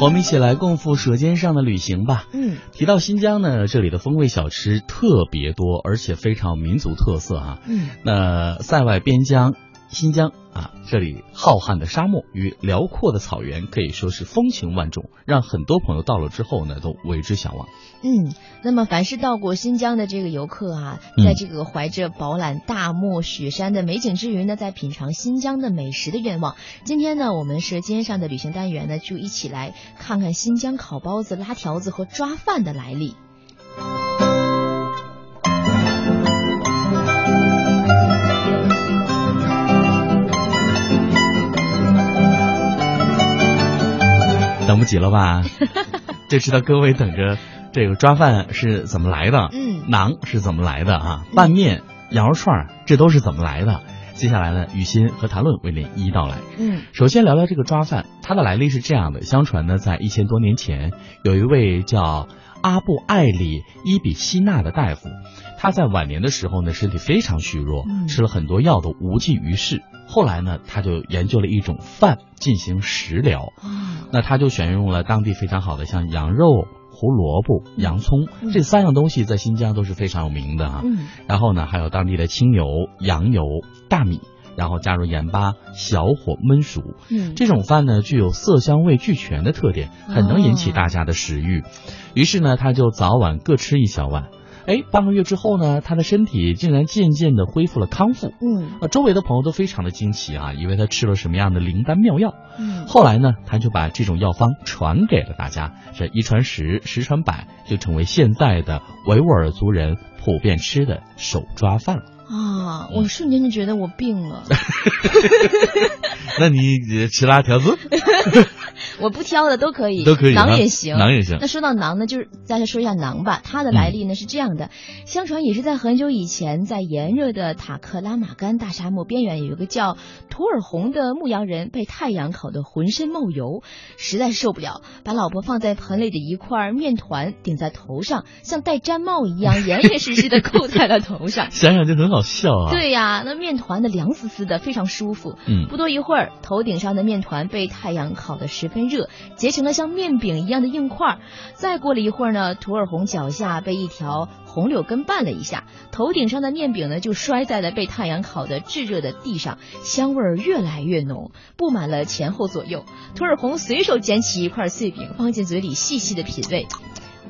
我们一起来共赴舌尖上的旅行吧。嗯，提到新疆呢，这里的风味小吃特别多，而且非常有民族特色啊。嗯，那塞外边疆新疆啊，这里浩瀚的沙漠与辽阔的草原可以说是风情万种，让很多朋友到了之后呢，都为之向往。嗯，那么凡是到过新疆的这个游客啊，嗯在这个怀着饱览大漠雪山的美景之余呢，在品尝新疆的美食的愿望。今天呢，我们舌尖上的旅行单元呢，就一起来看看新疆烤包子、拉条子和抓饭的来历。等不及了吧？就知道各位等着这个抓饭是怎么来的，嗯馕是怎么来的啊？拌面、羊肉串这都是怎么来的？接下来呢，雨欣和谭论为您一一道来。嗯首先聊聊这个抓饭，它的来历是这样的：相传呢，在一千多年前，有一位叫阿布艾里伊比希纳的大夫，他在晚年的时候呢，身体非常虚弱，嗯吃了很多药都无济于事。后来呢，他就研究了一种饭进行食疗，啊那他就选用了当地非常好的像羊肉、胡萝卜、洋葱嗯这三样东西，在新疆都是非常有名的啊。嗯然后呢，还有当地的清油、羊油、大米，然后加入盐巴，小火焖熟。嗯这种饭呢，具有色香味俱全的特点，很能引起大家的食欲。于是呢，他就早晚各吃一小碗。哎，半个月之后呢，他的身体竟然渐渐的恢复了康复。嗯啊，周围的朋友都非常的惊奇啊，以为他吃了什么样的灵丹妙药。嗯后来呢，他就把这种药方传给了大家，这一传十，十传百，就成为现在的维吾尔族人普遍吃的手抓饭了。啊，我瞬间就觉得我病了。那你吃辣条子 我不挑的都可以，都可以啊馕也行，馕也行那说到馕呢，就是大家说一下馕吧。它的来历呢是这样的，相传也是在很久以前，在炎热的塔克拉玛干大沙漠边缘，有一个叫图尔洪的牧羊人，被太阳烤得浑身冒油，实在受不了，把老婆放在盆里的一块面团顶在头上，像戴毡帽一样严严实实的 扣在了头上。想想就很好笑啊。，对呀，那面团的凉丝丝的，非常舒服。嗯不多一会儿，头顶上的面团被太阳烤得十分热，结成了像面饼一样的硬块儿。再过了一会儿呢，涂尔红脚下被一条红柳根绊了一下，头顶上的面饼呢就摔在了被太阳烤的炙热的地上，香味儿越来越浓，布满了前后左右。涂尔红随手捡起一块碎饼，放进嘴里细细的品味。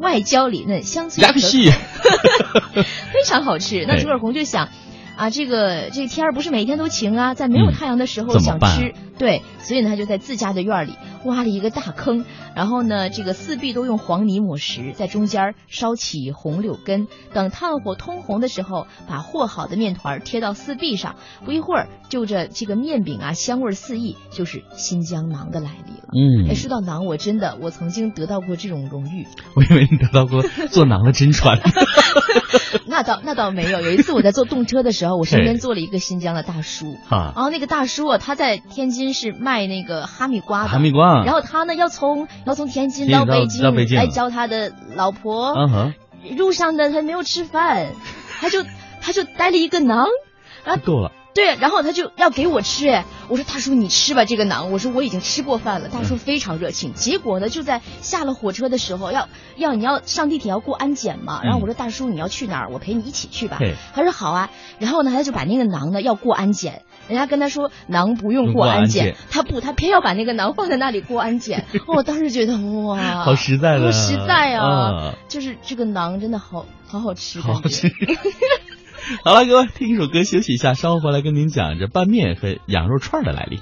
外焦里嫩，香脆可口。非常好吃。那哎图尔红就想。啊，这个这个天儿不是每天都晴啊，在没有嗯太阳的时候想吃，对，所以呢，他就在自家的院儿里挖了一个大坑，然后呢，这个四壁都用黄泥抹实，在中间烧起红柳根，等炭火通红的时候，把和好的面团贴到四壁上，不一会儿，就着这个面饼啊，香味四溢，就是新疆馕的来历了。嗯哎，，说到馕，我真的我曾经得到过这种荣誉，我以为你得到过做馕的真传。那倒那倒没有。有一次我在坐动车的时候，我身边坐了一个新疆的大叔，哈，然后那个大叔啊，他在天津是卖那个哈密瓜的，哈密瓜。然后他呢要从要从天津到到北京来教他的老婆，嗯哼，路上呢他没有吃饭，他就他就带了一个馕，啊够了。对，然后他就要给我吃，哎，我说大叔你吃吧这个馕，我说我已经吃过饭了，大叔非常热情。结果呢就在下了火车的时候要要你要上地铁要过安检嘛，然后我说大叔你要去哪儿？我陪你一起去吧嘿。他说好啊，然后呢他就把那个馕呢要过安检。人家跟他说馕不用过安检，他不，他偏要把那个馕放在那里过安检。哦我当时觉得哇，好实在好实在啊！啊就是这个馕真的好好好吃，好感觉吃。好了，各位，听一首歌休息一下，稍后回来跟您讲这拌面和羊肉串的来历。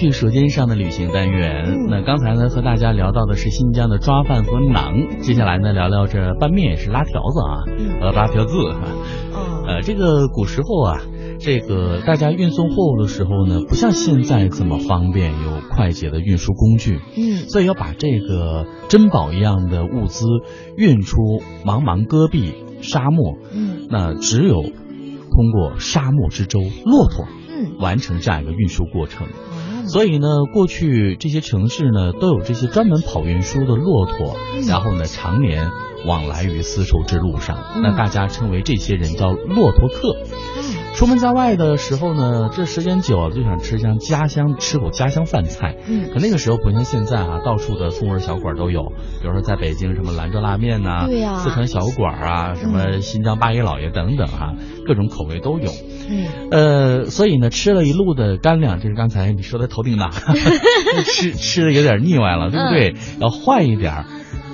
续舌尖上的旅行单元。嗯那刚才呢和大家聊到的是新疆的抓饭和馕，接下来呢聊聊这拌面也是拉条子啊，嗯呃拉条子哈。哦，呃，这个古时候啊，这个大家运送货物的时候呢，不像现在这么方便，有快捷的运输工具，嗯所以要把这个珍宝一样的物资运出茫茫戈壁沙漠，嗯那只有通过沙漠之舟骆驼嗯，完成这样一个运输过程。哦，所以呢，过去这些城市呢都有这些专门跑运输的骆驼，嗯。然后呢常年往来于丝绸之路上，嗯。那大家称为这些人叫骆驼客。嗯出门在外的时候呢，这时间久了就想吃像家乡吃口家乡饭菜。嗯可那个时候不像现在啊，到处的风味小馆都有，比如说在北京什么兰州拉面呐、对呀四川小馆啊，什么新疆八爷老爷等等哈、各种口味都有。嗯呃，所以呢，吃了一路的干粮，就是刚才你说的头顶大，吃吃的有点腻歪了，对不对？要换一点儿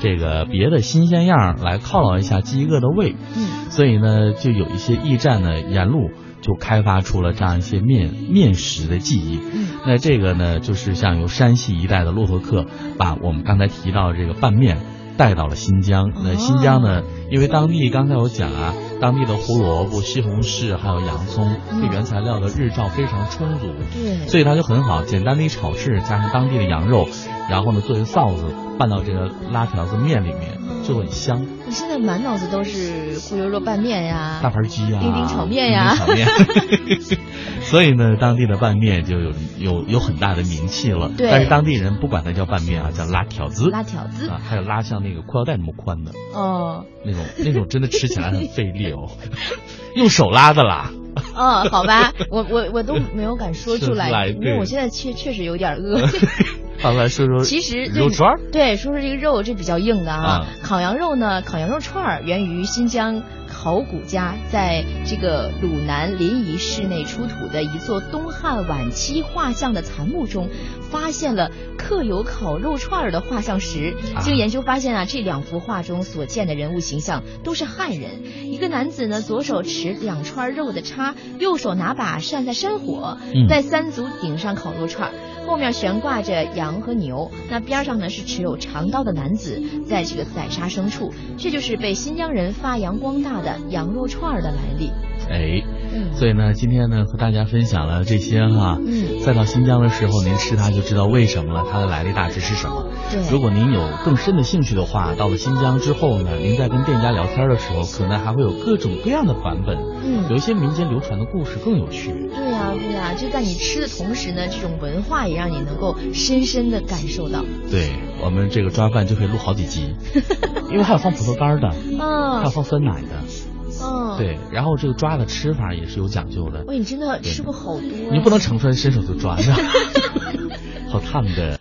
这个别的新鲜样儿来犒劳一下饥饿的胃。嗯所以呢，就有一些驿站呢，沿路就开发出了这样一些面面食的技艺。嗯那这个呢，就是像由山西一带的骆驼客把我们刚才提到的这个拌面带到了新疆。那新疆呢，因为当地刚才我讲啊，当地的胡萝卜、西红柿还有洋葱，嗯这原材料的日照非常充足，对，所以它就很好。简单的一炒制，加上当地的羊肉，然后呢作为臊子拌到这个拉条子面里面，就很香。我现在满脑子都是咕溜肉拌面呀，大盘鸡呀，丁丁炒面呀炒面所以呢，当地的拌面就有有有很大的名气了。对但是当地人不管它叫拌面啊，叫拉条子。拉条子啊，还有拉像那个裤腰带那么宽的哦那种，那种真的吃起来很费力哦，用手拉的啦。哦，好吧，我我我都没有敢说出来 来，因为我现在确确实有点饿。好，来说说其实肉串儿。对，说说这个肉，这比较硬的啊。啊烤羊肉呢，烤羊肉串儿源于新疆考古家在这个鲁南临沂市内出土的一座东汉晚期画像的残墓中，发现了刻有烤肉串儿的画像石。啊经研究发现啊，这两幅画中所见的人物形象都是汉人。一个男子呢，左手持两串肉的叉，右手拿把扇在山火，嗯在三足鼎上烤肉串儿。后面悬挂着羊和牛，那边上呢是持有长刀的男子在这个宰杀牲畜，这就是被新疆人发扬光大的羊肉串的来历。哎，嗯所以呢，今天呢和大家分享了这些哈。嗯，再到新疆的时候，您吃它就知道为什么了，它的来历大致是什么。对，如果您有更深的兴趣的话，到了新疆之后呢，您在跟店家聊天的时候，可能还会有各种各样的版本，嗯有一些民间流传的故事更有趣。对呀、对呀、就在你吃的同时呢，这种文化也让你能够深深的感受到。对我们这个抓饭就可以录好几集，因为还有放葡萄干的，嗯还有嗯放酸奶的，嗯，。对，然后这个抓的吃法也是有讲究的，喂，你真的吃过好多、你不能盛出来伸手就抓，是吧？好烫的。